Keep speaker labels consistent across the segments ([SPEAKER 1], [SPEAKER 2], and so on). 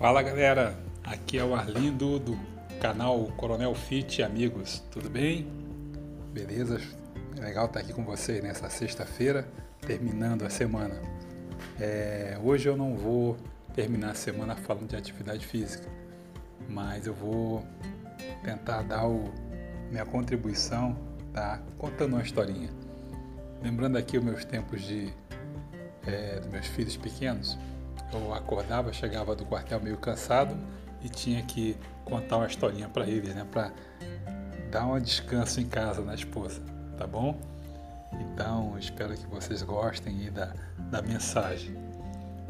[SPEAKER 1] Fala galera, aqui é o Arlindo do canal Coronel Fit Amigos, tudo bem? Beleza? Legal estar aqui com vocês nessa sexta-feira, terminando a semana. É, hoje eu não vou terminar a semana falando de atividade física, mas eu vou tentar dar o, minha contribuição, tá? Contando uma historinha. Lembrando aqui os meus tempos de é, dos meus filhos pequenos, eu acordava, chegava do quartel meio cansado e tinha que contar uma historinha para eles, né? Para dar um descanso em casa na esposa, tá bom? Então, espero que vocês gostem da, da mensagem.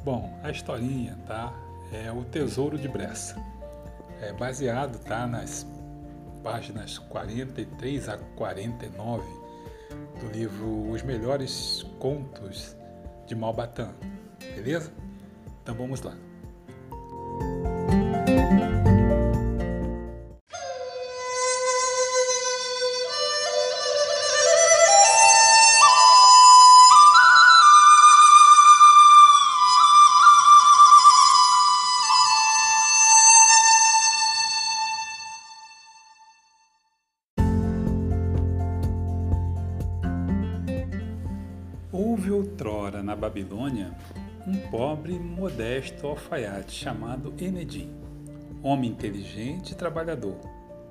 [SPEAKER 1] Bom, a historinha, tá? É o Tesouro de Bressa. É baseado, tá? Nas páginas 43 a 49 do livro Os Melhores Contos de Malbatã. Beleza? Então vamos lá. Houve outrora na Babilônia um pobre e modesto alfaiate chamado Enedim, homem inteligente e trabalhador,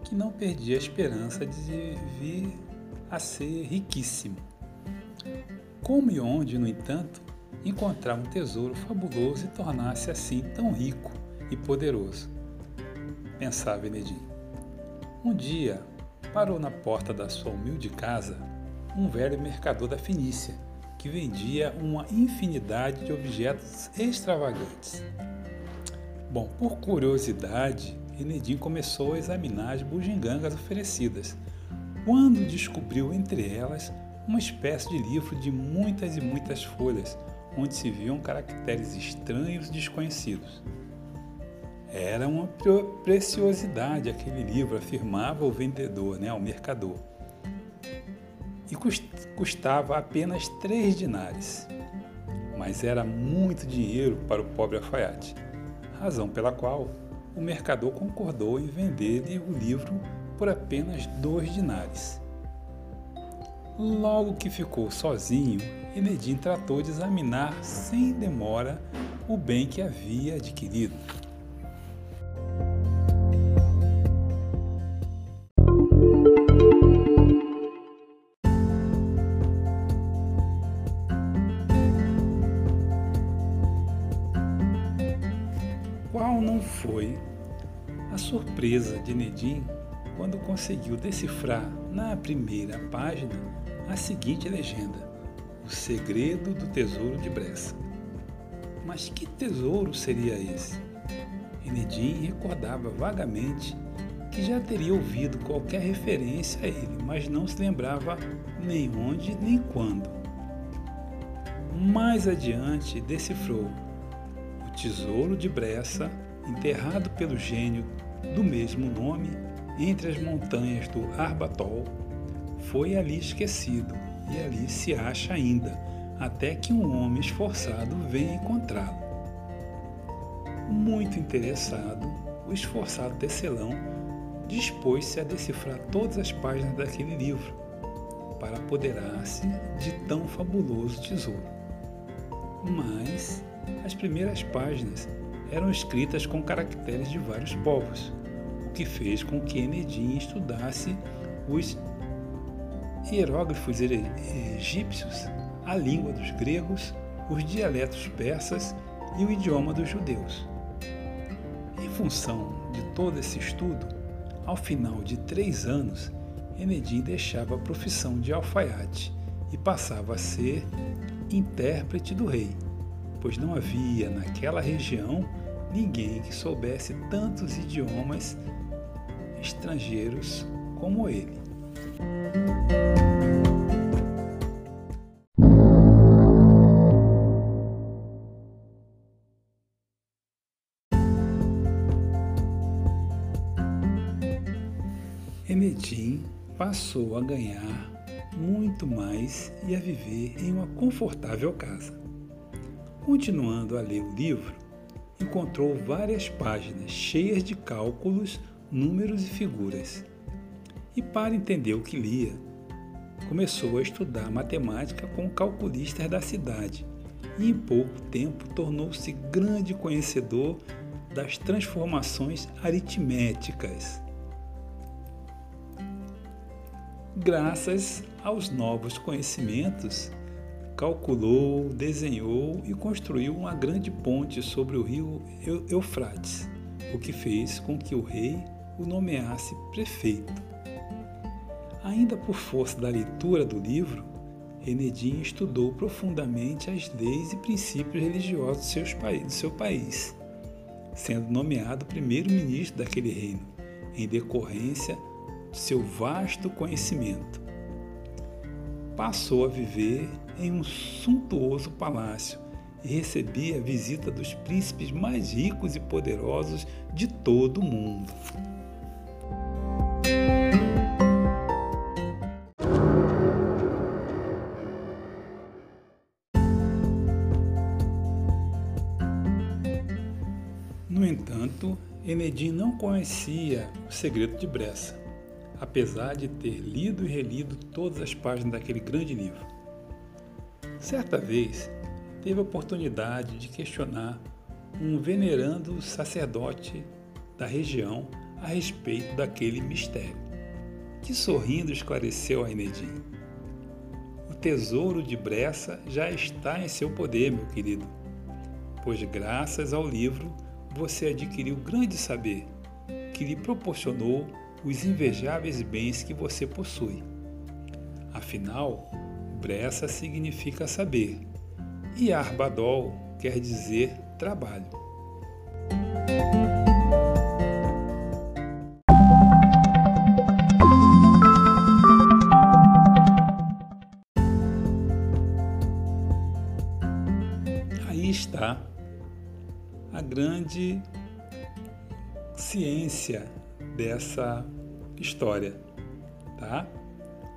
[SPEAKER 1] que não perdia a esperança de vir a ser riquíssimo. Como e onde, no entanto, encontrar um tesouro fabuloso e tornar-se assim tão rico e poderoso? Pensava Enedim. Um dia, parou na porta da sua humilde casa um velho mercador da Fenícia que vendia uma infinidade de objetos extravagantes. Bom, por curiosidade, Enedim começou a examinar as bugigangas oferecidas, quando descobriu entre elas uma espécie de livro de muitas e muitas folhas, onde se viam caracteres estranhos e desconhecidos. Era uma preciosidade aquele livro, afirmava o vendedor, né, o mercador e custava apenas três dinares. Mas era muito dinheiro para o pobre alfaiate, razão pela qual o mercador concordou em vender-lhe o livro por apenas dois dinares. Logo que ficou sozinho, Enedim tratou de examinar sem demora o bem que havia adquirido. Qual não foi a surpresa de Nedim quando conseguiu decifrar na primeira página a seguinte legenda: O segredo do tesouro de Bressa. Mas que tesouro seria esse? Enedim recordava vagamente que já teria ouvido qualquer referência a ele, mas não se lembrava nem onde nem quando. Mais adiante decifrou tesouro de Bressa, enterrado pelo gênio do mesmo nome entre as montanhas do Arbatol, foi ali esquecido e ali se acha ainda, até que um homem esforçado venha encontrá-lo. Muito interessado, o esforçado tecelão dispôs-se a decifrar todas as páginas daquele livro para apoderar-se de tão fabuloso tesouro. Mas as primeiras páginas eram escritas com caracteres de vários povos, o que fez com que Enedim estudasse os hieróglifos egípcios, a língua dos gregos, os dialetos persas e o idioma dos judeus. Em função de todo esse estudo, ao final de três anos, Enedim deixava a profissão de alfaiate e passava a ser intérprete do rei pois não havia naquela região ninguém que soubesse tantos idiomas estrangeiros como ele. Enedim passou a ganhar muito mais e a viver em uma confortável casa. Continuando a ler o livro, encontrou várias páginas cheias de cálculos, números e figuras. E para entender o que lia, começou a estudar matemática com calculistas da cidade e em pouco tempo tornou-se grande conhecedor das transformações aritméticas. Graças aos novos conhecimentos, calculou, desenhou e construiu uma grande ponte sobre o rio Eufrates, o que fez com que o rei o nomeasse prefeito. Ainda por força da leitura do livro, Enedim estudou profundamente as leis e princípios religiosos do seu país, sendo nomeado primeiro-ministro daquele reino, em decorrência de seu vasto conhecimento. Passou a viver em um suntuoso palácio e recebia a visita dos príncipes mais ricos e poderosos de todo o mundo. No entanto, Enedim não conhecia o segredo de Bressa, apesar de ter lido e relido todas as páginas daquele grande livro. Certa vez, teve a oportunidade de questionar um venerando sacerdote da região a respeito daquele mistério, que sorrindo esclareceu a Enedim. O tesouro de Bressa já está em seu poder, meu querido, pois graças ao livro você adquiriu grande saber que lhe proporcionou os invejáveis bens que você possui. Afinal, Bressa significa saber e Arbadol quer dizer trabalho. Aí está a grande ciência dessa história, tá?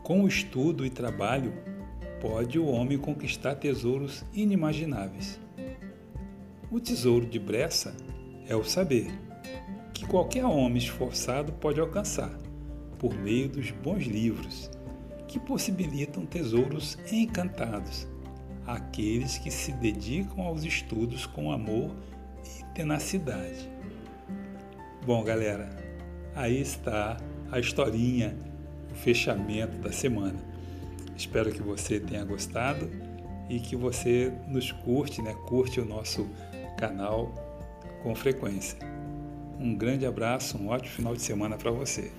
[SPEAKER 1] Com o estudo e trabalho, pode o homem conquistar tesouros inimagináveis. O tesouro de Bressa é o saber, que qualquer homem esforçado pode alcançar por meio dos bons livros, que possibilitam tesouros encantados àqueles que se dedicam aos estudos com amor e tenacidade. Bom, galera, aí está a historinha, o fechamento da semana. Espero que você tenha gostado e que você nos curte, né? Curte o nosso canal com frequência. Um grande abraço, um ótimo final de semana para você.